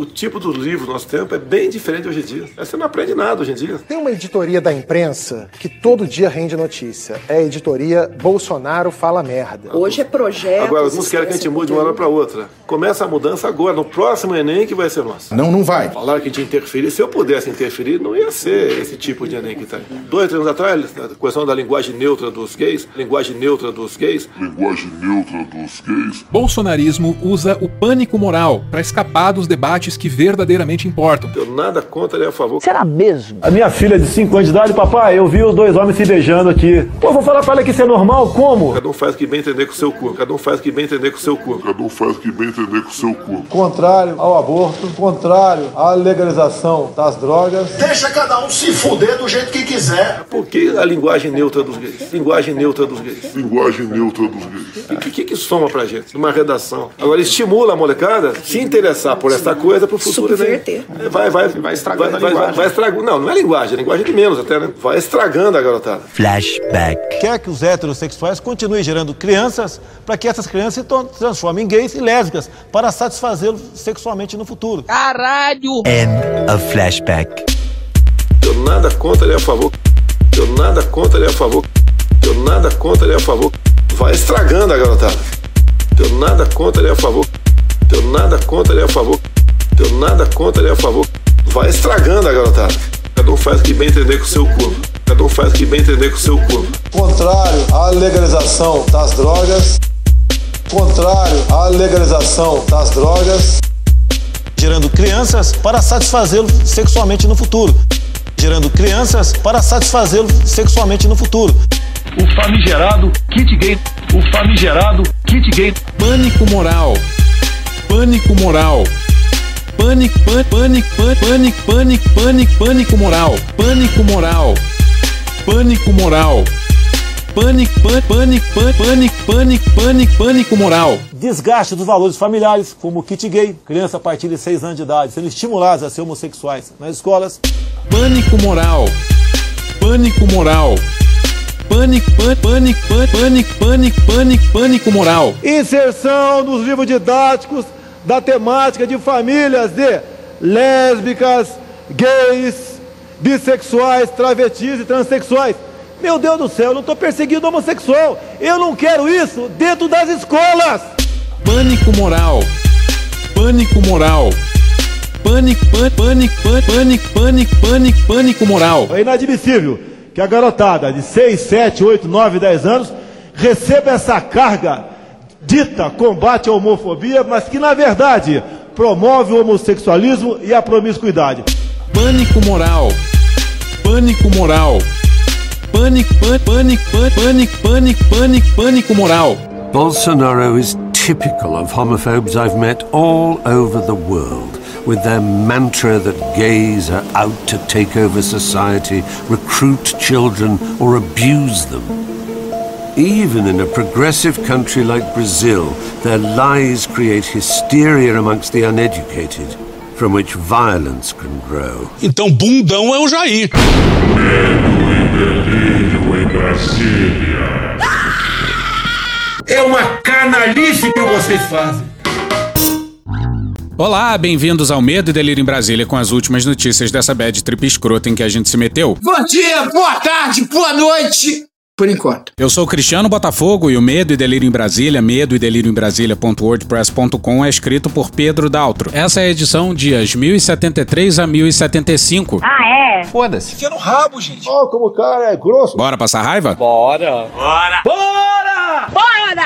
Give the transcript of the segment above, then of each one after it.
o tipo do livro do nosso tempo é bem diferente hoje em dia. Você não aprende nada hoje em dia. Tem uma editoria da imprensa que todo dia rende notícia. É a editoria Bolsonaro Fala Merda. Hoje é projeto. Agora, alguns querem que a gente mude de uma hora para outra. Começa a mudança agora, no próximo Enem que vai ser nosso. Não, não vai. Falaram que a gente interferir. Se eu pudesse interferir, não ia ser esse tipo de Enem que está aí. Dois, três anos atrás, a questão da linguagem neutra dos gays, linguagem neutra dos gays. Linguagem neutra dos gays. Bolsonarismo usa o pânico moral para escapar dos debates que verdadeiramente importam. Eu nada contra nem a favor. Será mesmo? A minha filha de 5 anos de idade, papai, eu vi os dois homens se beijando aqui. Pô, vou falar pra ela que isso é normal? Como? Cada um faz o que bem entender com o seu cu. Cada um faz o que bem entender com o seu cu. Cada um faz o que bem entender com o seu cu. Contrário ao aborto, contrário à legalização das drogas. Deixa cada um se fuder do jeito que quiser. Por que a linguagem neutra dos gays? Linguagem neutra dos gays. Linguagem neutra dos gays. O que, que, que soma pra gente? Numa redação. Agora estimula a molecada se interessar por essa coisa pro futuro Subverter. Né? Vai, vai, vai estragando vai, a linguagem. Vai, vai estragando. Não, não é linguagem, é linguagem de menos até, né? Vai estragando a garotada. Flashback. Quer que os heterossexuais continuem gerando crianças para que essas crianças se transformem em gays e lésbicas para satisfazê-los sexualmente no futuro. Caralho! End of flashback. Eu nada contra nem a favor. Eu nada contra nem a favor. Eu nada contra nem a favor. Vai estragando a garotada. Eu nada contra nem a favor. Eu nada contra nem a favor. Eu nada contra nem a favor. Vai estragando a garotada. Cada um faz o que bem entender com o seu corpo. Cada um faz o que bem entender com o seu corpo. Contrário à legalização das drogas. Contrário à legalização das drogas. Gerando crianças para satisfazê-los sexualmente no futuro. Gerando crianças para satisfazê-los sexualmente no futuro. O famigerado kit gay. O famigerado kit gay. Pânico moral. Pânico moral. Pânico, pânico, pânico, pânico, pânico, pânico, pânico moral. Pânico moral. Pânico moral. Pânico, pânico, pânico, pânico, pânico, pânico, pânico moral. Desgaste dos valores familiares, como o kit gay, criança a partir de 6 anos de idade, sendo estimulados a ser homossexuais nas escolas. Pânico moral. Pânico moral. Pânico, pânico, pânico, pânico, pânico, pânico, pânico moral. Inserção dos livros didáticos da temática de famílias de lésbicas, gays, bissexuais, travestis e transexuais. Meu Deus do céu, eu não estou perseguindo homossexual. Eu não quero isso dentro das escolas. Pânico moral. Pânico moral. Pânico, pânico, pânico, pânico, pânico, pânico, pânico moral. É inadmissível que a garotada de 6, 7, 8, 9, 10 anos receba essa carga dita combate à homofobia, mas que na verdade promove o homossexualismo e a promiscuidade. Pânico moral. Pânico moral. Pânico, pânico, pânico, pânico, pânico, pânico moral. Bolsonaro is typical of homophobes I've met all over the world. With their mantra that gays are out to take over society, recruit children, or abuse them. Even in a progressive country like Brazil, their lies create hysteria amongst the uneducated, from which violence can grow. Então, bundão é o Jair. Medo e delírio em Brasília. É uma canalice que vocês fazem. Olá, bem-vindos ao Medo e Delírio em Brasília com as últimas notícias dessa bad trip escrota em que a gente se meteu. Bom dia, boa tarde, boa noite! Por enquanto. Eu sou Cristiano Botafogo e o Medo e Delírio em Brasília, medo e delírio em Brasília.wordpress.com é escrito por Pedro Daltro. Essa é a edição dias 1073 a 1075. Ah, é? Foda-se. Fica no rabo, gente. Ó, oh, como o cara é grosso. Bora passar raiva? Bora. Bora. Bora! Bora!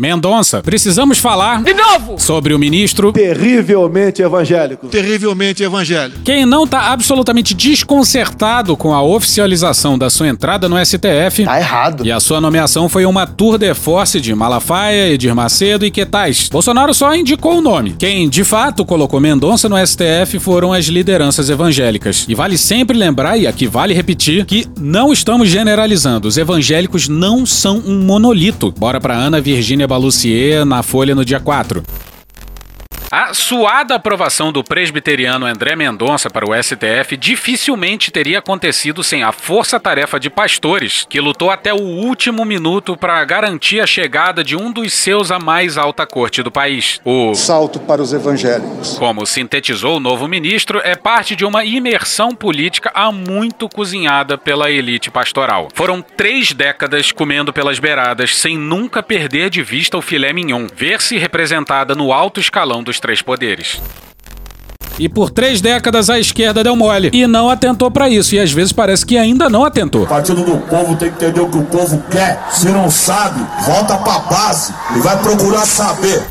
Mendonça, precisamos falar de novo sobre o ministro terrivelmente evangélico. Terrivelmente evangélico. Quem não tá absolutamente desconcertado com a oficialização da sua entrada no STF. Tá errado. E a sua nomeação foi uma tour de force de Malafaia, Edir Macedo e Quetais. Bolsonaro só indicou o nome. Quem de fato colocou Mendonça no STF foram as lideranças evangélicas. E vale sempre lembrar, e aqui vale repetir, que não estamos generalizando. Os evangélicos não são um monolito. Bora pra Ana Virgínia Balucier na Folha no dia 4. A suada aprovação do presbiteriano André Mendonça para o STF dificilmente teria acontecido sem a força-tarefa de pastores, que lutou até o último minuto para garantir a chegada de um dos seus à mais alta corte do país. O salto para os evangélicos. Como sintetizou o novo ministro, é parte de uma imersão política há muito cozinhada pela elite pastoral. Foram três décadas comendo pelas beiradas sem nunca perder de vista o filé mignon, ver-se representada no alto escalão dos três poderes. E por três décadas a esquerda deu mole e não atentou para isso. E às vezes parece que ainda não atentou. O partido do povo tem que entender o que o povo quer. Se não sabe, volta pra base e vai procurar saber.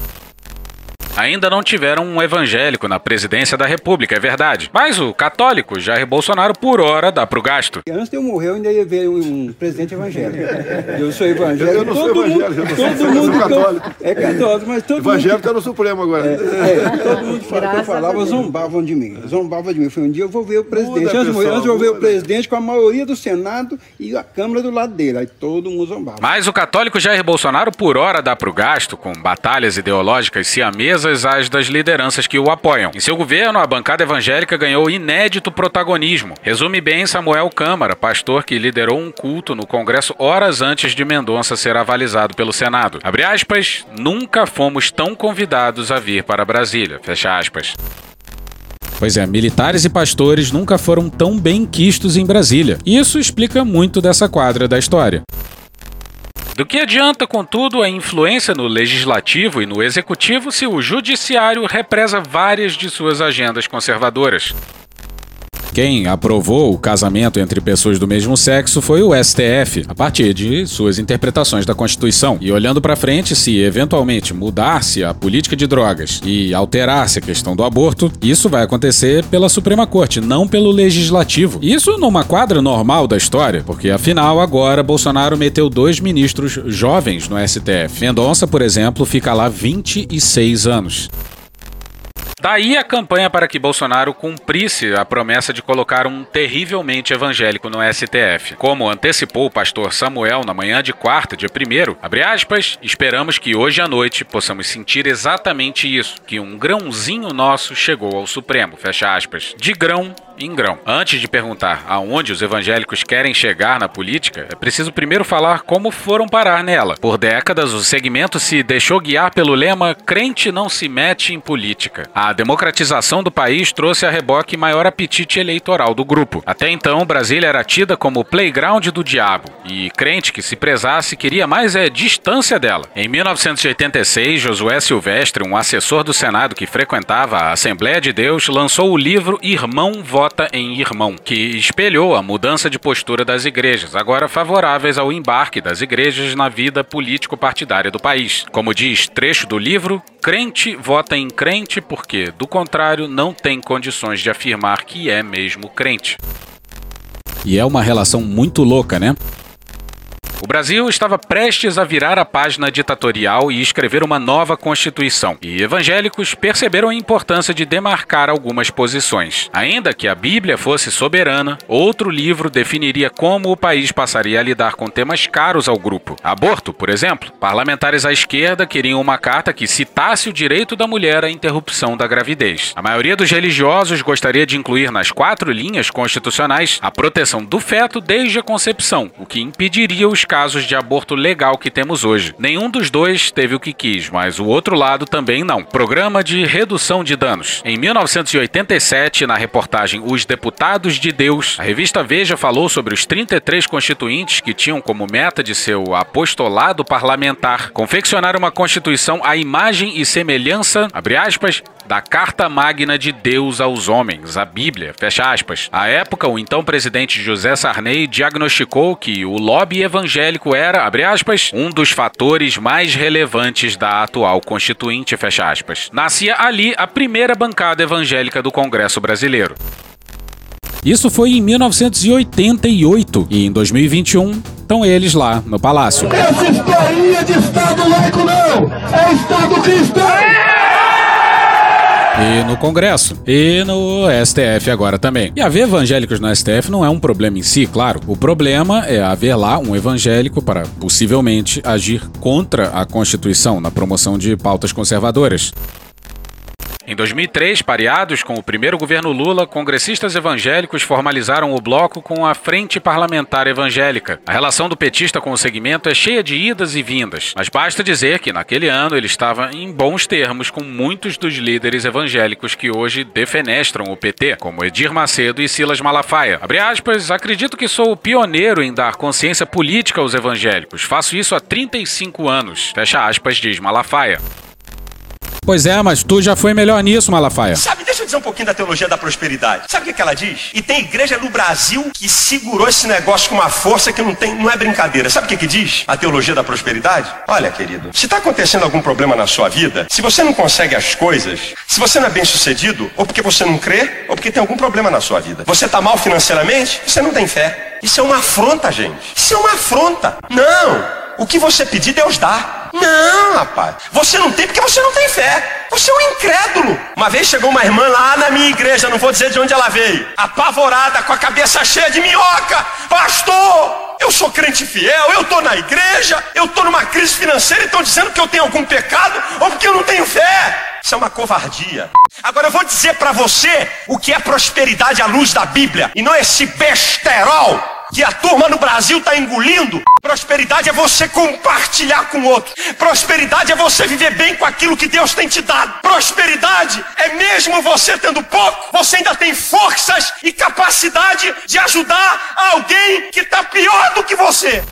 Ainda não tiveram um evangélico na presidência da República, é verdade. Mas o católico Jair Bolsonaro, por hora, dá pro gasto. Antes de eu morrer, eu ainda ia ver um presidente evangélico. Eu sou evangélico. Eu não sou todo evangélico, mundo, eu todo sou mundo católico. É católico, mas todo Evangélico mundo. está no Supremo agora. É, é, todo mundo fala que eu falava, zombavam de mim. Zombavam de mim. Foi um dia eu vou ver o presidente. Muda, antes, de morrer, pessoal, antes eu vou ver o presidente com a maioria do Senado e a Câmara do lado dele. Aí todo mundo zombava. Mas o católico Jair Bolsonaro, por hora, dá pro gasto, com batalhas ideológicas siamesas às das lideranças que o apoiam. Em seu governo, a bancada evangélica ganhou inédito protagonismo. Resume bem Samuel Câmara, pastor que liderou um culto no Congresso horas antes de Mendonça ser avalizado pelo Senado. Abre aspas, nunca fomos tão convidados a vir para Brasília. Fecha aspas. Pois é, militares e pastores nunca foram tão bem quistos em Brasília. Isso explica muito dessa quadra da história. Do que adianta, contudo, a influência no legislativo e no executivo se o judiciário represa várias de suas agendas conservadoras? Quem aprovou o casamento entre pessoas do mesmo sexo foi o STF, a partir de suas interpretações da Constituição. E olhando para frente, se eventualmente mudar-se a política de drogas e alterar-se a questão do aborto, isso vai acontecer pela Suprema Corte, não pelo Legislativo. Isso numa quadra normal da história, porque afinal agora Bolsonaro meteu dois ministros jovens no STF. Mendonça, por exemplo, fica lá 26 anos. Daí a campanha para que Bolsonaro cumprisse a promessa de colocar um terrivelmente evangélico no STF. Como antecipou o pastor Samuel na manhã de quarta, dia 1 abre aspas, esperamos que hoje à noite possamos sentir exatamente isso, que um grãozinho nosso chegou ao Supremo, fecha aspas. De grão em grão. Antes de perguntar aonde os evangélicos querem chegar na política, é preciso primeiro falar como foram parar nela. Por décadas, o segmento se deixou guiar pelo lema crente não se mete em política. A democratização do país trouxe a reboque maior apetite eleitoral do grupo. Até então, Brasília era tida como playground do diabo, e crente que se prezasse queria mais é distância dela. Em 1986, Josué Silvestre, um assessor do Senado que frequentava a Assembleia de Deus, lançou o livro Irmão Vota em Irmão, que espelhou a mudança de postura das igrejas, agora favoráveis ao embarque das igrejas na vida político-partidária do país. Como diz trecho do livro, crente vota em crente porque, do contrário, não tem condições de afirmar que é mesmo crente. E é uma relação muito louca, né? O Brasil estava prestes a virar a página ditatorial e escrever uma nova Constituição, e evangélicos perceberam a importância de demarcar algumas posições. Ainda que a Bíblia fosse soberana, outro livro definiria como o país passaria a lidar com temas caros ao grupo. Aborto, por exemplo. Parlamentares à esquerda queriam uma carta que citasse o direito da mulher à interrupção da gravidez. A maioria dos religiosos gostaria de incluir nas quatro linhas constitucionais a proteção do feto desde a concepção, o que impediria os casos de aborto legal que temos hoje. Nenhum dos dois teve o que quis, mas o outro lado também não. Programa de redução de danos. Em 1987, na reportagem Os Deputados de Deus, a revista Veja falou sobre os 33 constituintes que tinham como meta de seu apostolado parlamentar confeccionar uma constituição à imagem e semelhança, abre aspas, da Carta Magna de Deus aos homens, a Bíblia, fecha aspas. À época, o então presidente José Sarney diagnosticou que o lobby evangélico era, abre aspas, um dos fatores mais relevantes da atual constituinte, fecha aspas. Nascia ali a primeira bancada evangélica do Congresso brasileiro. Isso foi em 1988 e em 2021 estão eles lá no palácio. Essa historinha de Estado laico não! É Estado cristão! E no Congresso. E no STF agora também. E haver evangélicos no STF não é um problema em si, claro. O problema é haver lá um evangélico para possivelmente agir contra a Constituição na promoção de pautas conservadoras. Em 2003, pareados com o primeiro governo Lula, congressistas evangélicos formalizaram o bloco com a Frente Parlamentar Evangélica. A relação do petista com o segmento é cheia de idas e vindas, mas basta dizer que naquele ano ele estava em bons termos com muitos dos líderes evangélicos que hoje defenestram o PT, como Edir Macedo e Silas Malafaia. Abre aspas, acredito que sou o pioneiro em dar consciência política aos evangélicos. Faço isso há 35 anos. Fecha aspas, diz Malafaia. Pois é, mas tu já foi melhor nisso, Malafaia. Sabe, deixa eu dizer um pouquinho da teologia da prosperidade. Sabe o que, que ela diz? E tem igreja no Brasil que segurou esse negócio com uma força que não, tem, não é brincadeira. Sabe o que, que diz a teologia da prosperidade? Olha, querido, se está acontecendo algum problema na sua vida, se você não consegue as coisas, se você não é bem sucedido, ou porque você não crê, ou porque tem algum problema na sua vida. Você está mal financeiramente, você não tem fé. Isso é uma afronta, gente. Isso é uma afronta. Não! O que você pedir, Deus dá. Não, rapaz. Você não tem porque você não tem fé. Você é um incrédulo. Uma vez chegou uma irmã lá na minha igreja, não vou dizer de onde ela veio, apavorada, com a cabeça cheia de minhoca. Pastor, eu sou crente fiel, eu estou na igreja, eu estou numa crise financeira e estão dizendo que eu tenho algum pecado ou porque eu não tenho fé. Isso é uma covardia. Agora eu vou dizer para você o que é prosperidade à luz da Bíblia e não esse besterol que a turma no Brasil está engolindo. Prosperidade é você compartilhar com outro. Prosperidade é você viver bem com aquilo que Deus tem te dado. Prosperidade é mesmo você tendo pouco, você ainda tem forças e capacidade de ajudar alguém que está pior do que você.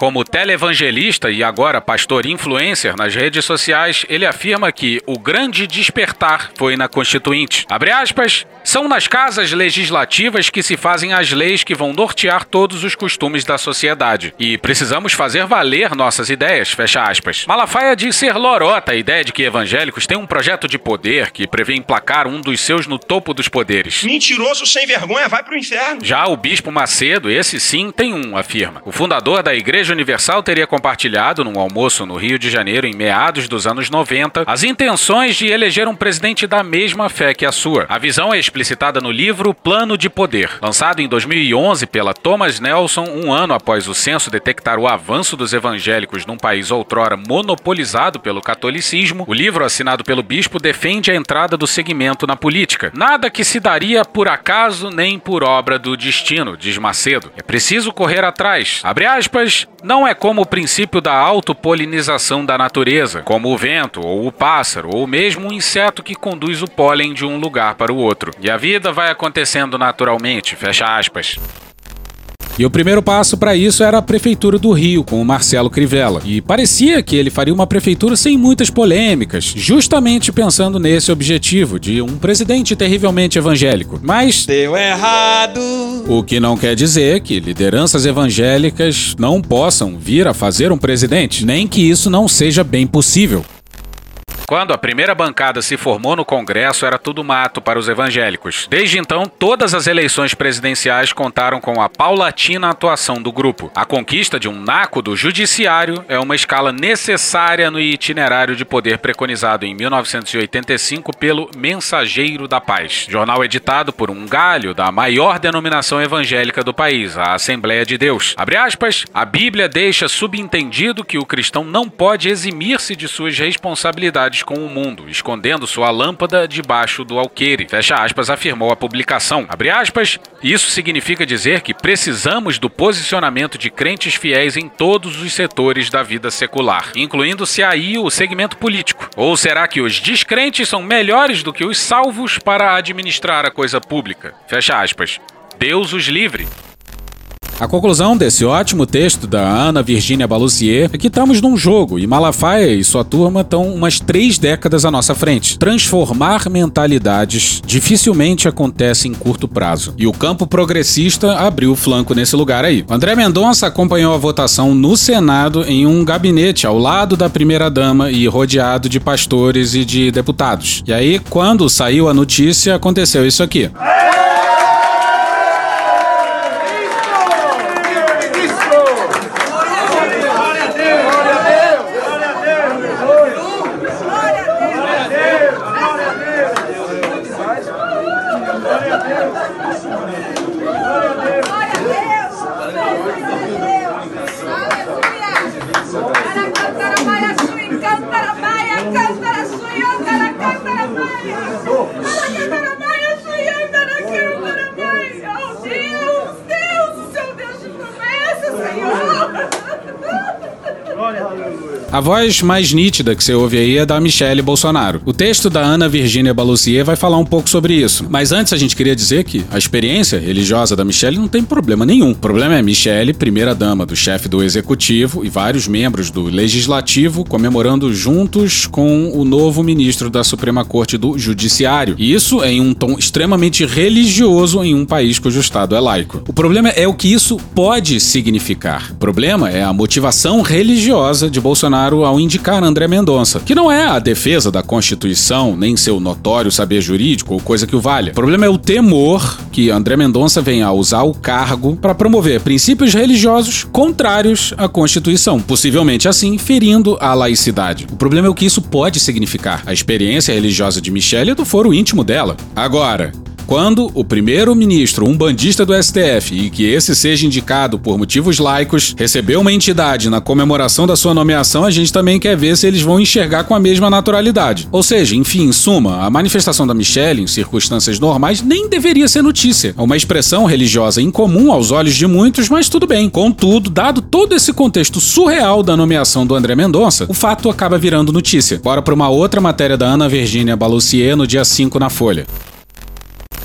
Como televangelista e agora pastor influencer nas redes sociais, ele afirma que o grande despertar foi na Constituinte. Abre aspas, são nas casas legislativas que se fazem as leis que vão nortear todos os costumes da sociedade. E precisamos fazer valer nossas ideias, fecha aspas. Malafaia diz ser lorota a ideia de que evangélicos têm um projeto de poder que prevê emplacar um dos seus no topo dos poderes. Mentiroso sem vergonha vai pro inferno. Já o bispo Macedo, esse sim, tem um, afirma. O fundador da Igreja Universal teria compartilhado num almoço no Rio de Janeiro em meados dos anos 90 as intenções de eleger um presidente da mesma fé que a sua. A visão é explicitada no livro Plano de Poder, lançado em 2011 pela Thomas Nelson, um ano após o censo detectar o avanço dos evangélicos num país outrora monopolizado pelo catolicismo. O livro, assinado pelo bispo, defende a entrada do segmento na política. Nada que se daria por acaso nem por obra do destino, diz Macedo. É preciso correr atrás. Abre aspas, não é como o princípio da autopolinização da natureza, como o vento, ou o pássaro, ou mesmo um inseto que conduz o pólen de um lugar para o outro. E a vida vai acontecendo naturalmente, fecha aspas. E o primeiro passo para isso era a Prefeitura do Rio, com o Marcelo Crivella. E parecia que ele faria uma prefeitura sem muitas polêmicas, justamente pensando nesse objetivo de um presidente terrivelmente evangélico. Mas. Deu errado! O que não quer dizer que lideranças evangélicas não possam vir a fazer um presidente, nem que isso não seja bem possível. Quando a primeira bancada se formou no Congresso, era tudo mato para os evangélicos. Desde então, todas as eleições presidenciais contaram com a paulatina atuação do grupo. A conquista de um naco do judiciário é uma escala necessária no itinerário de poder preconizado em 1985 pelo Mensageiro da Paz, jornal editado por um galho da maior denominação evangélica do país, a Assembleia de Deus. Abre aspas, a Bíblia deixa subentendido que o cristão não pode eximir-se de suas responsabilidades com o mundo, escondendo sua lâmpada debaixo do alqueire. Fecha aspas, afirmou a publicação. Abre aspas, isso significa dizer que precisamos do posicionamento de crentes fiéis em todos os setores da vida secular, incluindo-se aí o segmento político. Ou será que os descrentes são melhores do que os salvos para administrar a coisa pública? Fecha aspas. Deus os livre. A conclusão desse ótimo texto da Ana Virginia Balusier é que estamos num jogo e Malafaia e sua turma estão umas três décadas à nossa frente. Transformar mentalidades dificilmente acontece em curto prazo. E o campo progressista abriu o flanco nesse lugar aí. André Mendonça acompanhou a votação no Senado em um gabinete ao lado da primeira-dama e rodeado de pastores e de deputados. E aí, quando saiu a notícia, aconteceu isso aqui. Cantara, cantara, cantara, A voz mais nítida que você ouve aí é da Michelle Bolsonaro. O texto da Ana Virginia Balussier vai falar um pouco sobre isso. Mas antes a gente queria dizer que a experiência religiosa da Michelle não tem problema nenhum. O problema é Michelle, primeira dama do chefe do executivo e vários membros do legislativo comemorando juntos com o novo ministro da Suprema Corte do Judiciário. E isso em um tom extremamente religioso em um país cujo estado é laico. O problema é o que isso pode significar. O problema é a motivação religiosa de Bolsonaro Bolsonaro ao indicar André Mendonça, que não é a defesa da Constituição, nem seu notório saber jurídico ou coisa que o valha. O problema é o temor que André Mendonça venha a usar o cargo para promover princípios religiosos contrários à Constituição, possivelmente assim ferindo a laicidade. O problema é o que isso pode significar. A experiência religiosa de Michelle é do foro íntimo dela. Agora, quando o primeiro-ministro, um bandista do STF, e que esse seja indicado por motivos laicos, recebeu uma entidade na comemoração da sua nomeação, a gente também quer ver se eles vão enxergar com a mesma naturalidade. Ou seja, enfim, em suma, a manifestação da Michelle, em circunstâncias normais, nem deveria ser notícia. É uma expressão religiosa incomum aos olhos de muitos, mas tudo bem. Contudo, dado todo esse contexto surreal da nomeação do André Mendonça, o fato acaba virando notícia. Bora para uma outra matéria da Ana Virginia Balussier no dia 5 na Folha.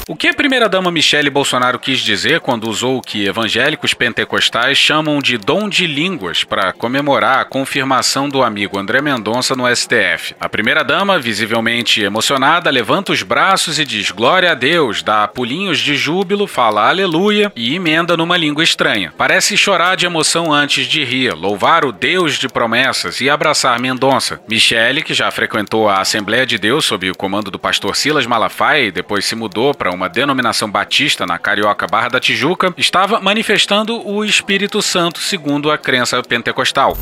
O que a primeira-dama Michele Bolsonaro quis dizer quando usou o que evangélicos pentecostais chamam de dom de línguas para comemorar a confirmação do amigo André Mendonça no STF? A primeira-dama, visivelmente emocionada, levanta os braços e diz glória a Deus, dá pulinhos de júbilo, fala aleluia e emenda numa língua estranha. Parece chorar de emoção antes de rir, louvar o Deus de promessas e abraçar Mendonça. Michele, que já frequentou a Assembleia de Deus sob o comando do pastor Silas Malafaia e depois se mudou para uma denominação batista na Carioca Barra da Tijuca, estava manifestando o Espírito Santo segundo a crença pentecostal.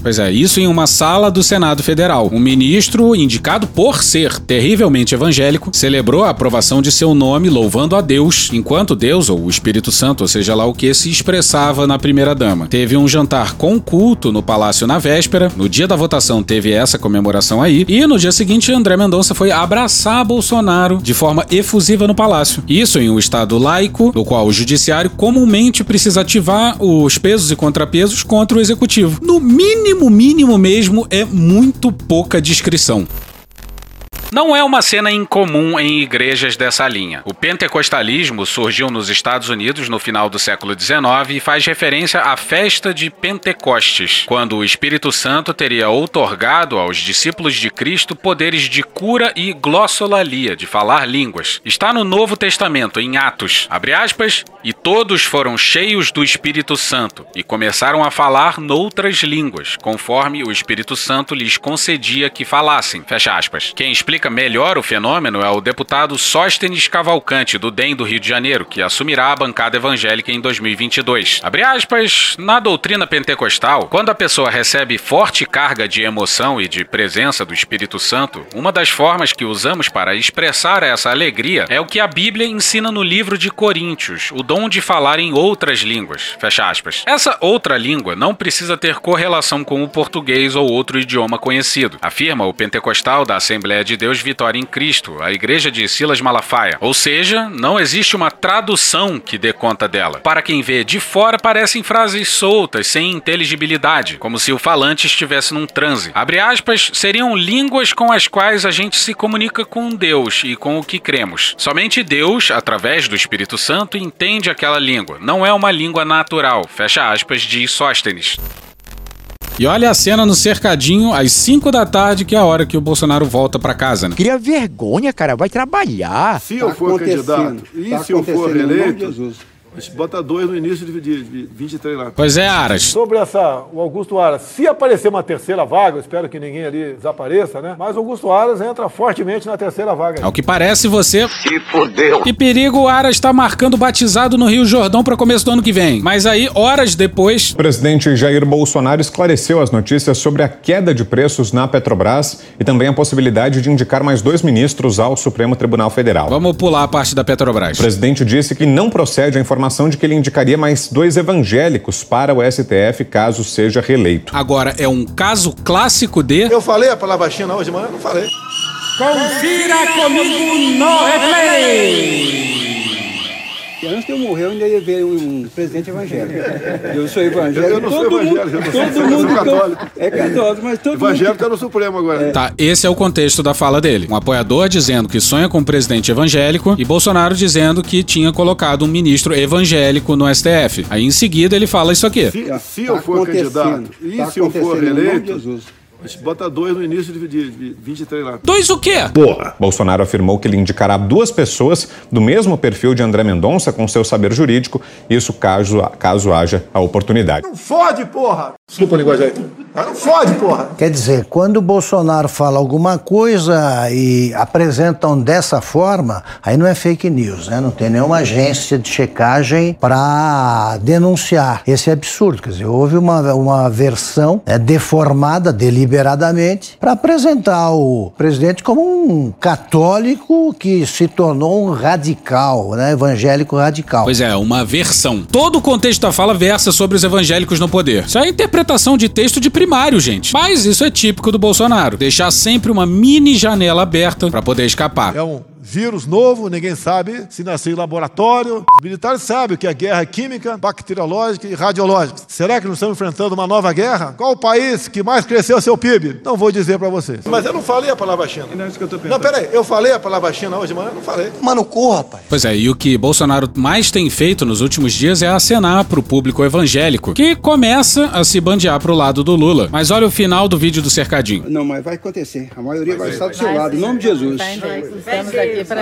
Pois é, isso em uma sala do Senado Federal. Um ministro, indicado por ser terrivelmente evangélico, celebrou a aprovação de seu nome louvando a Deus, enquanto Deus, ou o Espírito Santo, ou seja lá o que, se expressava na primeira-dama. Teve um jantar com culto no palácio na véspera, no dia da votação teve essa comemoração aí, e no dia seguinte André Mendonça foi abraçar Bolsonaro de forma efusiva no palácio. Isso em um estado laico, no qual o judiciário comumente precisa ativar os pesos e contrapesos contra o executivo. No mínimo mínimo, mínimo mesmo é muito pouca descrição. Não é uma cena incomum em igrejas dessa linha. O pentecostalismo surgiu nos Estados Unidos no final do século XIX e faz referência à festa de Pentecostes, quando o Espírito Santo teria outorgado aos discípulos de Cristo poderes de cura e glossolalia, de falar línguas. Está no Novo Testamento, em Atos, abre aspas, e todos foram cheios do Espírito Santo e começaram a falar noutras línguas, conforme o Espírito Santo lhes concedia que falassem, fecha aspas. Quem explica explica melhor o fenômeno é o deputado Sóstenes Cavalcante, do DEM do Rio de Janeiro, que assumirá a bancada evangélica em 2022. Abre aspas, na doutrina pentecostal, quando a pessoa recebe forte carga de emoção e de presença do Espírito Santo, uma das formas que usamos para expressar essa alegria é o que a Bíblia ensina no livro de Coríntios, o dom de falar em outras línguas. Fecha aspas. Essa outra língua não precisa ter correlação com o português ou outro idioma conhecido, afirma o pentecostal da Assembleia de Deus Deus Vitória em Cristo, a igreja de Silas Malafaia. Ou seja, não existe uma tradução que dê conta dela. Para quem vê de fora, parecem frases soltas, sem inteligibilidade, como se o falante estivesse num transe. Abre aspas, seriam línguas com as quais a gente se comunica com Deus e com o que cremos. Somente Deus, através do Espírito Santo, entende aquela língua. Não é uma língua natural. Fecha aspas, diz Sóstenes. E olha a cena no cercadinho às 5 da tarde, que é a hora que o Bolsonaro volta para casa, né? Cria vergonha, cara, vai trabalhar. Se eu tá for candidato e tá se eu for reeleito, a gente bota dois no início de, de, de 23 lá. Pois é, Aras. Sobre essa, o Augusto Aras, se aparecer uma terceira vaga, eu espero que ninguém ali desapareça, né? Mas o Augusto Aras entra fortemente na terceira vaga. Ao que parece, você. Se fodeu. Que perigo o Aras está marcando batizado no Rio Jordão para começo do ano que vem. Mas aí, horas depois. O presidente Jair Bolsonaro esclareceu as notícias sobre a queda de preços na Petrobras e também a possibilidade de indicar mais dois ministros ao Supremo Tribunal Federal. Vamos pular a parte da Petrobras. O presidente disse que não procede a informação informação de que ele indicaria mais dois evangélicos para o STF caso seja reeleito. Agora, é um caso clássico de. Eu falei a palavra China hoje de manhã? Não falei. Confira comigo no replay. Que antes de eu morrer eu ainda ia ver um presidente evangélico. Eu sou evangélico. Eu não sou todo evangélico, mundo, eu sou- todo mundo católico. É católico, mas todo Evangélico mundo... tá no Supremo agora. Tá, esse é o contexto da fala dele. Um apoiador dizendo que sonha com um presidente evangélico e Bolsonaro dizendo que tinha colocado um ministro evangélico no STF. Aí em seguida ele fala isso aqui. Se, se Tá eu for acontecendo. candidato e Tá se eu for reeleito. A gente bota dois no início de, de, de 23 lá. Dois o quê? Porra! Bolsonaro afirmou que ele indicará duas pessoas do mesmo perfil de André Mendonça com seu saber jurídico, isso caso, caso haja a oportunidade. Não fode, porra! Desculpa a linguagem aí. Ah, Não fode, porra! Quer dizer, quando o Bolsonaro fala alguma coisa e apresentam dessa forma, aí não é fake news, né? Não tem nenhuma agência de checagem para denunciar esse absurdo. Quer dizer, houve uma, uma versão né, deformada deliberadamente para apresentar o presidente como um católico que se tornou um radical, né? Evangélico radical. Pois é, uma versão. Todo o contexto da fala versa sobre os evangélicos no poder. Isso é interpretação de texto de primário, gente. Mas isso é típico do Bolsonaro. Deixar sempre uma mini janela aberta para poder escapar. É um vírus novo, ninguém sabe se nasceu em laboratório. Os militares sabem o que é guerra química, bacteriológica e radiológica. Será que nós estamos enfrentando uma nova guerra? Qual o país que mais cresceu seu PIB? Não vou dizer para vocês. Mas eu não falei a palavra China. Não é isso que eu tô Não, peraí, eu falei a palavra China hoje de manhã? Não falei. Mano, corra, rapaz. Pois é, e o que Bolsonaro mais tem feito nos últimos dias é acenar pro público evangélico, que começa a se bandear pro lado do Lula. Mas olha o final do vídeo do cercadinho. Não, mas vai acontecer. A maioria vai estar do seu lado, em nome de Jesus. Estamos aqui isso.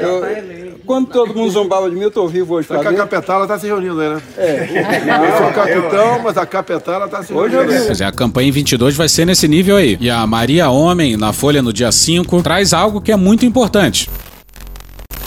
Eu- quando todo mundo zombava de mim, eu tô vivo hoje Só que a capetala tá se reunindo aí, né? É. Eu sou capitão, mas a capetala tá se Hoje reunindo. eu aí. Pois é, a campanha em 22 vai ser nesse nível aí. E a Maria Homem, na Folha no dia 5, traz algo que é muito importante.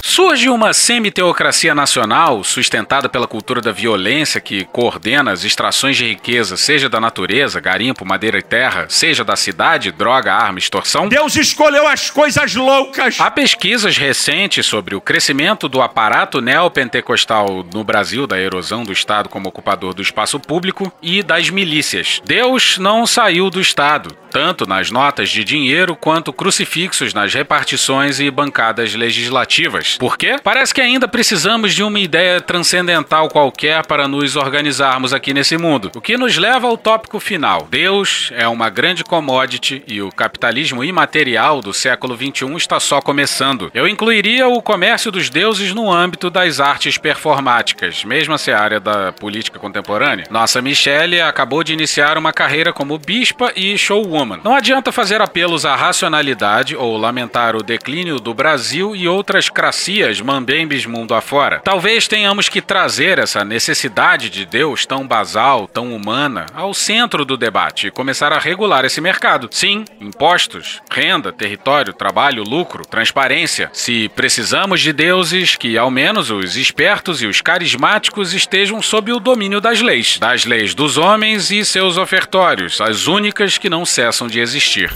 Surge uma semi-teocracia nacional sustentada pela cultura da violência que coordena as extrações de riqueza, seja da natureza, garimpo, madeira e terra, seja da cidade, droga, arma, extorsão. Deus escolheu as coisas loucas. Há pesquisas recentes sobre o crescimento do aparato neopentecostal no Brasil, da erosão do Estado como ocupador do espaço público e das milícias. Deus não saiu do Estado, tanto nas notas de dinheiro quanto crucifixos nas repartições e bancadas legislativas. Por quê? Parece que ainda precisamos de uma ideia transcendental qualquer para nos organizarmos aqui nesse mundo. O que nos leva ao tópico final. Deus é uma grande commodity e o capitalismo imaterial do século XXI está só começando. Eu incluiria o comércio dos deuses no âmbito das artes performáticas, mesma seara da política contemporânea. Nossa Michelle acabou de iniciar uma carreira como bispa e showwoman. Não adianta fazer apelos à racionalidade ou lamentar o declínio do Brasil e outras cracias mambembes mundo afora. Talvez tenhamos que trazer essa necessidade de Deus tão basal, tão humana, ao centro do debate e começar a regular esse mercado. Sim, impostos, renda, território, trabalho, lucro, transparência. Se precisamos de deuses que, ao menos, os espertos e os carismáticos estejam sob o domínio das leis, das leis dos homens e seus ofertórios, as únicas que não cessam de existir.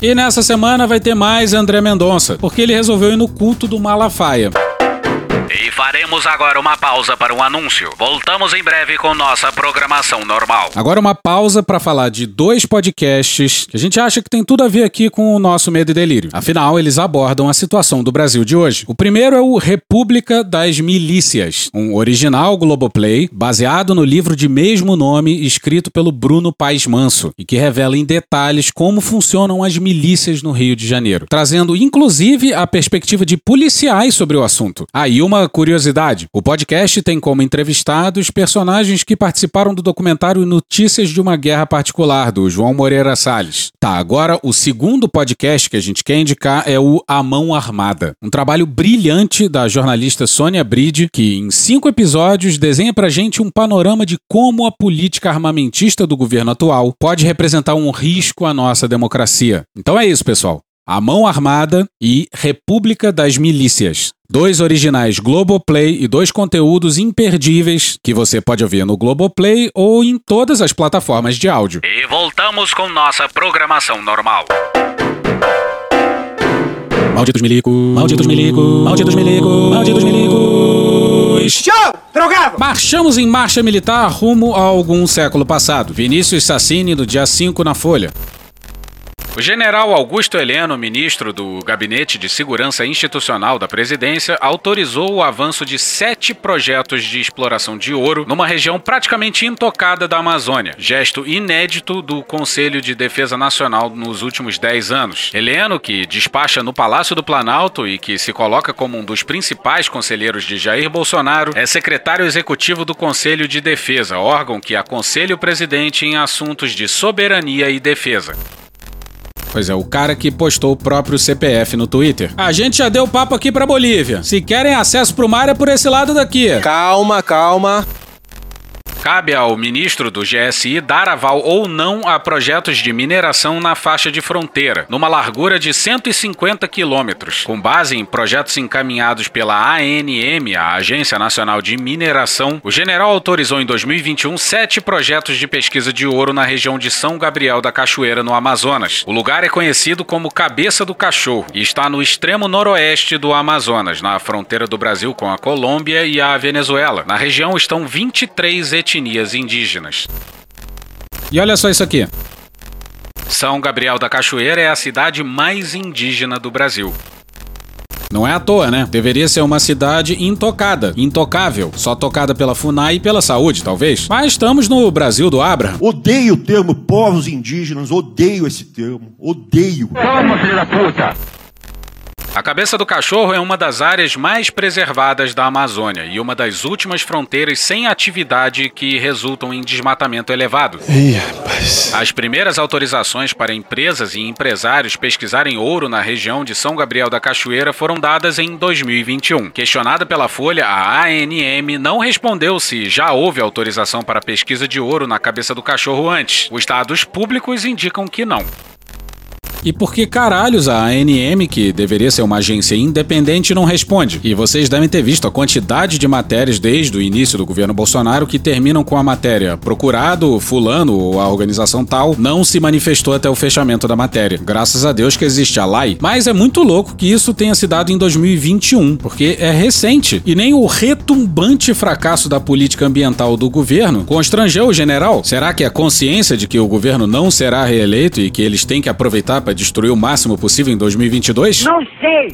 E nessa semana vai ter mais André Mendonça, porque ele resolveu ir no culto do Malafaia. E faremos agora uma pausa para um anúncio. Voltamos em breve com nossa programação normal. Agora uma pausa para falar de dois podcasts que a gente acha que tem tudo a ver aqui com o nosso medo e delírio. Afinal, eles abordam a situação do Brasil de hoje. O primeiro é o República das Milícias, um original Globoplay baseado no livro de mesmo nome escrito pelo Bruno Paes Manso e que revela em detalhes como funcionam as milícias no Rio de Janeiro, trazendo inclusive a perspectiva de policiais sobre o assunto. Aí curiosidade: o podcast tem como entrevistados personagens que participaram do documentário Notícias de uma Guerra Particular, do João Moreira Salles. Tá, agora o segundo podcast que a gente quer indicar é o A Mão Armada, um trabalho brilhante da jornalista Sônia Bride, que em cinco episódios desenha pra gente um panorama de como a política armamentista do governo atual pode representar um risco à nossa democracia. Então é isso, pessoal. A Mão Armada e República das Milícias. Dois originais Globoplay e dois conteúdos imperdíveis que você pode ouvir no Globoplay ou em todas as plataformas de áudio. E voltamos com nossa programação normal. Malditos milico, malditos milico, malditos milico, malditos milicos. Show! Drogado! Marchamos em marcha militar rumo a algum século passado. Vinícius Sassini, no dia 5 na Folha. O general Augusto Heleno, ministro do Gabinete de Segurança Institucional da Presidência, autorizou o avanço de sete projetos de exploração de ouro numa região praticamente intocada da Amazônia, gesto inédito do Conselho de Defesa Nacional nos últimos dez anos. Heleno, que despacha no Palácio do Planalto e que se coloca como um dos principais conselheiros de Jair Bolsonaro, é secretário executivo do Conselho de Defesa, órgão que aconselha o presidente em assuntos de soberania e defesa. Pois é, o cara que postou o próprio CPF no Twitter. A gente já deu papo aqui pra Bolívia. Se querem acesso pro mar é por esse lado daqui. Calma, calma. Cabe ao ministro do GSI dar aval ou não a projetos de mineração na faixa de fronteira, numa largura de 150 quilômetros. Com base em projetos encaminhados pela ANM, a Agência Nacional de Mineração, o general autorizou em 2021 sete projetos de pesquisa de ouro na região de São Gabriel da Cachoeira, no Amazonas. O lugar é conhecido como Cabeça do Cachorro e está no extremo noroeste do Amazonas, na fronteira do Brasil com a Colômbia e a Venezuela. Na região estão 23 etnias etnias indígenas. E olha só isso aqui. São Gabriel da Cachoeira é a cidade mais indígena do Brasil. Não é à toa, né? Deveria ser uma cidade intocada, intocável, só tocada pela FUNAI e pela saúde, talvez. Mas estamos no Brasil do Abra. Odeio o termo povos indígenas, odeio esse termo, odeio. Toma, filho da puta! A cabeça do cachorro é uma das áreas mais preservadas da Amazônia e uma das últimas fronteiras sem atividade que resultam em desmatamento elevado. Ih, rapaz. As primeiras autorizações para empresas e empresários pesquisarem ouro na região de São Gabriel da Cachoeira foram dadas em 2021. Questionada pela Folha, a ANM não respondeu se já houve autorização para pesquisa de ouro na cabeça do cachorro antes. Os dados públicos indicam que não. E por que caralhos a ANM, que deveria ser uma agência independente, não responde? E vocês devem ter visto a quantidade de matérias desde o início do governo Bolsonaro que terminam com a matéria procurado, fulano ou a organização tal não se manifestou até o fechamento da matéria. Graças a Deus que existe a LAI. Mas é muito louco que isso tenha se dado em 2021, porque é recente. E nem o retumbante fracasso da política ambiental do governo constrangeu o general. Será que a consciência de que o governo não será reeleito e que eles têm que aproveitar para destruir o máximo possível em 2022? Não sei!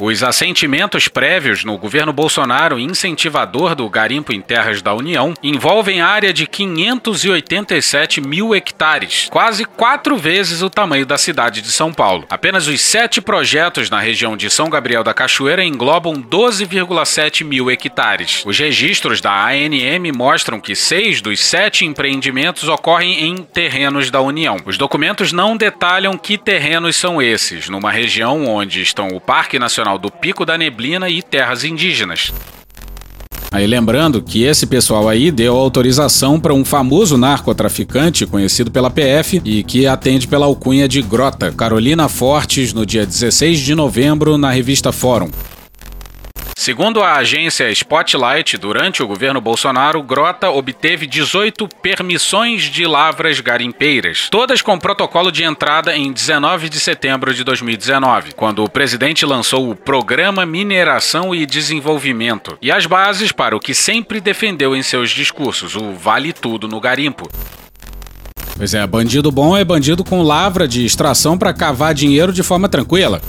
Os assentimentos prévios no governo Bolsonaro incentivador do garimpo em terras da União envolvem área de 587 mil hectares, quase quatro vezes o tamanho da cidade de São Paulo. Apenas os sete projetos na região de São Gabriel da Cachoeira englobam 12,7 mil hectares. Os registros da ANM mostram que seis dos sete empreendimentos ocorrem em terrenos da União. Os documentos não detalham que terrenos são esses, numa região onde estão o Parque Nacional do Pico da Neblina e terras indígenas. Aí lembrando que esse pessoal aí deu autorização para um famoso narcotraficante conhecido pela PF e que atende pela alcunha de Grota, Carolina Fortes, no dia 16 de novembro na revista Fórum. Segundo a agência Spotlight, durante o governo Bolsonaro, Grota obteve 18 permissões de lavras garimpeiras, todas com protocolo de entrada em 19 de setembro de 2019, quando o presidente lançou o Programa Mineração e Desenvolvimento e as bases para o que sempre defendeu em seus discursos, o Vale Tudo no Garimpo. Pois é, bandido bom é bandido com lavra de extração para cavar dinheiro de forma tranquila.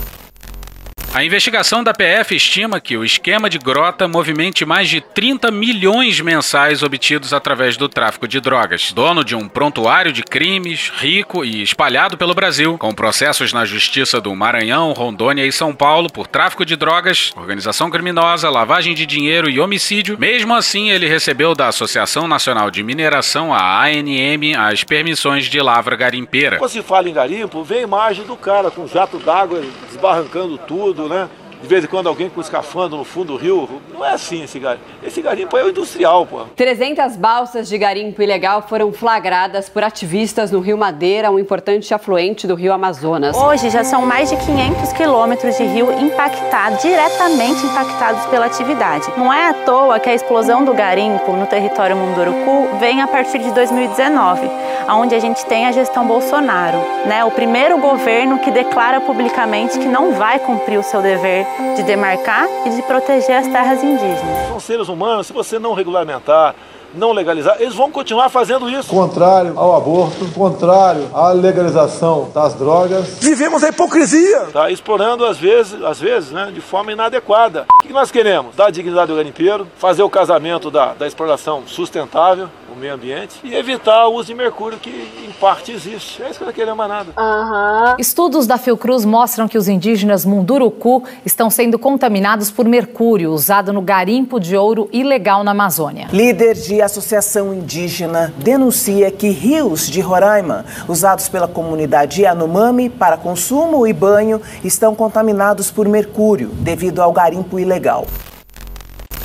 A investigação da PF estima que o esquema de grota movimente mais de 30 milhões mensais obtidos através do tráfico de drogas. Dono de um prontuário de crimes, rico e espalhado pelo Brasil, com processos na Justiça do Maranhão, Rondônia e São Paulo por tráfico de drogas, organização criminosa, lavagem de dinheiro e homicídio. Mesmo assim, ele recebeu da Associação Nacional de Mineração, a ANM, as permissões de lavra garimpeira. Quando se fala em garimpo, vem a imagem do cara com jato d'água desbarrancando tudo, né? De vez em quando alguém com escafando no fundo do rio. Não é assim esse garimpo. Esse garimpo é o industrial, pô. 300 balsas de garimpo ilegal foram flagradas por ativistas no Rio Madeira, um importante afluente do Rio Amazonas. Hoje já são mais de 500 quilômetros de rio impactados, diretamente impactados pela atividade. Não é à toa que a explosão do garimpo no território Munduruku vem a partir de 2019, onde a gente tem a gestão Bolsonaro, né? O primeiro governo que declara publicamente que não vai cumprir o seu dever de demarcar e de proteger as terras indígenas. São seres humanos, se você não regulamentar, não legalizar, eles vão continuar fazendo isso. Contrário ao aborto, contrário à legalização das drogas. Vivemos a hipocrisia. Tá explorando às vezes, às vezes, né, de forma inadequada. O que nós queremos? Dar dignidade ao garimpeiro, fazer o casamento da, da exploração sustentável, o meio ambiente e evitar o uso de mercúrio que em parte existe. É isso que nós queremos nada. Uhum. Estudos da Fiocruz mostram que os indígenas Munduruku estão sendo contaminados por mercúrio usado no garimpo de ouro ilegal na Amazônia. Líder de associação indígena denuncia que rios de Roraima, usados pela comunidade Yanomami para consumo e banho, estão contaminados por mercúrio devido ao garimpo ilegal.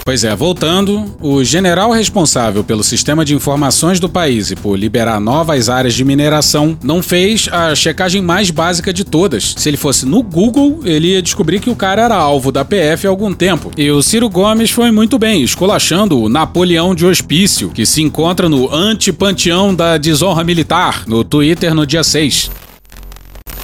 Pois é, voltando, o general responsável pelo sistema de informações do país e por liberar novas áreas de mineração não fez a checagem mais básica de todas. Se ele fosse no Google, ele ia descobrir que o cara era alvo da PF há algum tempo. E o Ciro Gomes foi muito bem, esculachando o Napoleão de Hospício, que se encontra no anti-panteão da desonra militar, no Twitter no dia 6.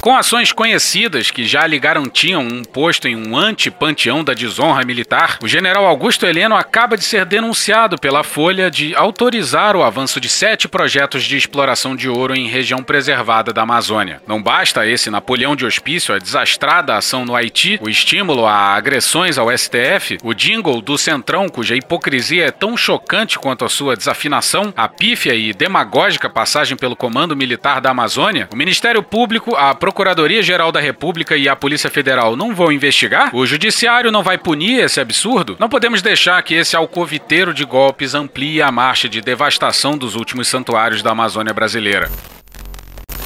Com ações conhecidas que já lhe garantiam um posto em um anti-panteão da desonra militar, o general Augusto Heleno acaba de ser denunciado pela Folha de autorizar o avanço de sete projetos de exploração de ouro em região preservada da Amazônia. Não basta esse Napoleão de Hospício a desastrada ação no Haiti, o estímulo a agressões ao STF, o jingle do Centrão, cuja hipocrisia é tão chocante quanto a sua desafinação, a pífia e demagógica passagem pelo Comando Militar da Amazônia, o Ministério Público, a Procuradoria-Geral da República e a Polícia Federal não vão investigar? O Judiciário não vai punir esse absurdo? Não podemos deixar que esse alcoviteiro de golpes amplie a marcha de devastação dos últimos santuários da Amazônia brasileira.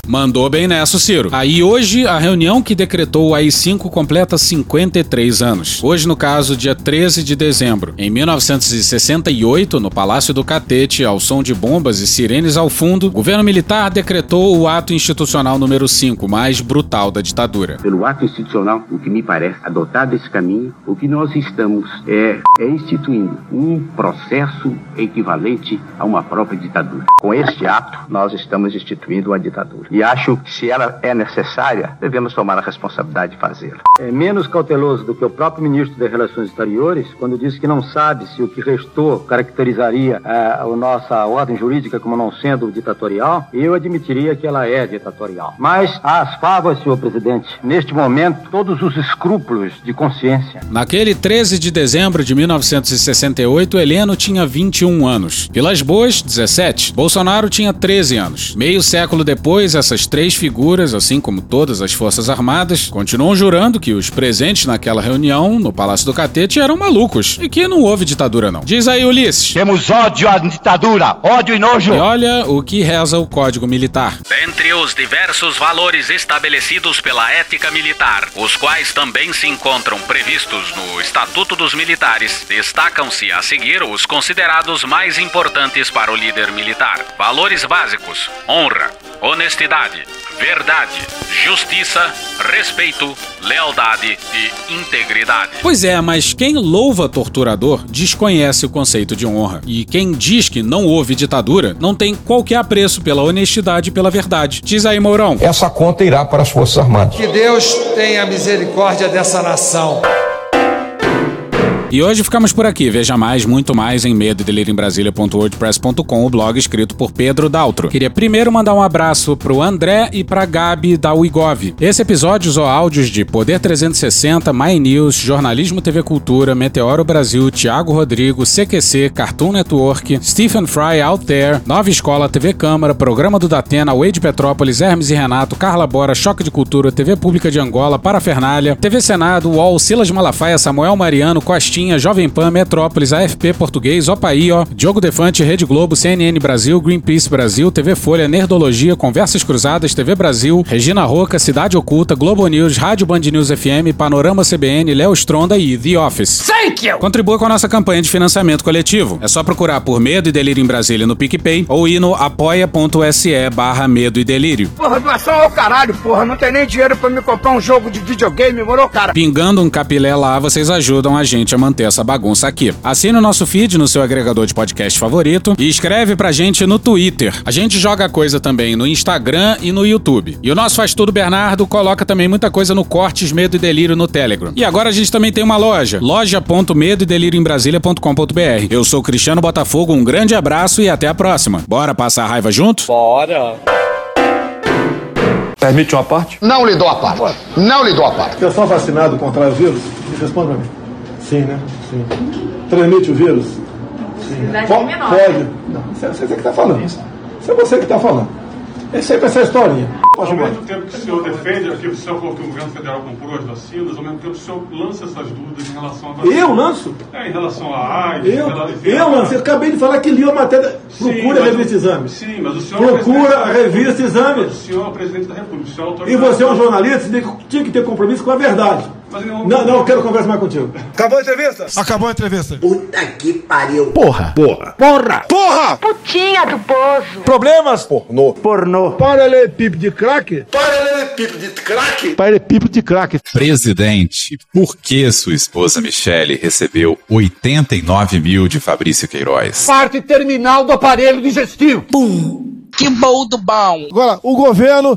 Mandou bem nessa, Ciro. Aí hoje a reunião que decretou o AI-5 completa 53 anos. Hoje, no caso, dia 13 de dezembro. Em 1968, no Palácio do Catete, ao som de bombas e sirenes ao fundo, o governo militar decretou o ato institucional número 5, mais brutal da ditadura. Pelo ato institucional, o que me parece, adotado esse caminho, o que nós estamos é, é instituindo um processo equivalente a uma própria ditadura. Com este ato, nós estamos instituindo uma ditadura. E acho que se ela é necessária, devemos tomar a responsabilidade de fazê-la. É menos cauteloso do que o próprio ministro das Relações Exteriores, quando disse que não sabe se o que restou caracterizaria a, a nossa ordem jurídica como não sendo ditatorial, eu admitiria que ela é ditatorial. Mas às favas, senhor presidente, neste momento, todos os escrúpulos de consciência. Naquele 13 de dezembro de 1968, Heleno tinha 21 anos. Vilas Boas, 17. Bolsonaro tinha 13 anos. Meio século depois, essas três figuras, assim como todas as Forças Armadas, continuam jurando que os presentes naquela reunião no Palácio do Catete eram malucos e que não houve ditadura, não. Diz aí, Ulisses. Temos ódio à ditadura, ódio e nojo. E olha o que reza o Código Militar. Dentre os diversos valores estabelecidos pela ética militar, os quais também se encontram previstos no Estatuto dos Militares, destacam-se a seguir os considerados mais importantes para o líder militar: valores básicos, honra, honestidade, verdade, justiça, respeito, lealdade e integridade. Pois é, mas quem louva torturador desconhece o conceito de honra. E quem diz que não houve ditadura não tem qualquer apreço pela honestidade e pela verdade. Diz aí, Mourão. Essa conta irá para as Forças Armadas. Que Deus tenha misericórdia dessa nação. E hoje ficamos por aqui. Veja mais, muito mais em medo Brasília.wordpress.com, o blog escrito por Pedro Daltro. Queria primeiro mandar um abraço pro André e pra Gabi da Uigov. Esse episódio usou áudios de Poder 360, My News, Jornalismo TV Cultura, Meteoro Brasil, Thiago Rodrigo, CQC, Cartoon Network, Stephen Fry Out There, Nova Escola, TV Câmara, Programa do Datena, Wade Petrópolis, Hermes e Renato, Carla Bora, Choque de Cultura, TV Pública de Angola, Parafernália, TV Senado, UOL, Silas Malafaia, Samuel Mariano, Costinha, Jovem Pan, Metrópolis, AFP Português, Opaí, ó, Diogo Defante, Rede Globo, CNN Brasil, Greenpeace Brasil, TV Folha, Nerdologia, Conversas Cruzadas, TV Brasil, Regina Roca, Cidade Oculta, Globo News, Rádio Band News FM, Panorama CBN, Léo Stronda e The Office. Thank you! Contribua com a nossa campanha de financiamento coletivo. É só procurar por Medo e Delírio em Brasília no PicPay ou ir no apoia.se barra Medo e Delírio. Porra, doação ao caralho, porra. Não tem nem dinheiro pra me comprar um jogo de videogame, morou, cara? Pingando um capilé lá, vocês ajudam a gente a manter manter essa bagunça aqui. Assine o nosso feed no seu agregador de podcast favorito e escreve pra gente no Twitter. A gente joga coisa também no Instagram e no YouTube. E o nosso Faz Tudo Bernardo coloca também muita coisa no Cortes Medo e Delírio no Telegram. E agora a gente também tem uma loja, loja.medo e delírio em Brasília.com.br. Eu sou Cristiano Botafogo, um grande abraço e até a próxima. Bora passar a raiva junto? Bora! Permite uma parte? Não lhe dou a parte. Não lhe dou a parte. Pessoal vacinado contra o vírus? Responda pra mim. Sim, né? Sim. Transmite o vírus? Sim. Menor. Pode. Não, isso é você que está falando. Isso é você que está falando. É sempre essa historinha. Ao mesmo tempo que o senhor defende aqui, o senhor falou que o governo federal comprou as vacinas, ao mesmo tempo o senhor lança essas dúvidas em relação à vacina. Eu lanço? É, em relação à AIDS. Eu, eu lancei, acabei de falar que li a matéria. Sim, Procura a revista Exames. Sim, mas o senhor é Procura a revista Exames. O senhor é o presidente da República, o senhor é E você é um jornalista, que- tinha que ter compromisso com a verdade. Não, não, eu quero conversar mais contigo. Acabou a entrevista? Acabou a entrevista. Puta que pariu. Porra. Porra. Porra. Porra. Putinha do poço. Problemas? Pornô. Pornô. Paralelepípedo de crack? Paralelepípedo de crack? Paralelepípedo de crack. Presidente, por que sua esposa Michele recebeu 89 mil de Fabrício Queiroz? Parte terminal do aparelho digestivo. Pum. Que bom do bom. Agora, o governo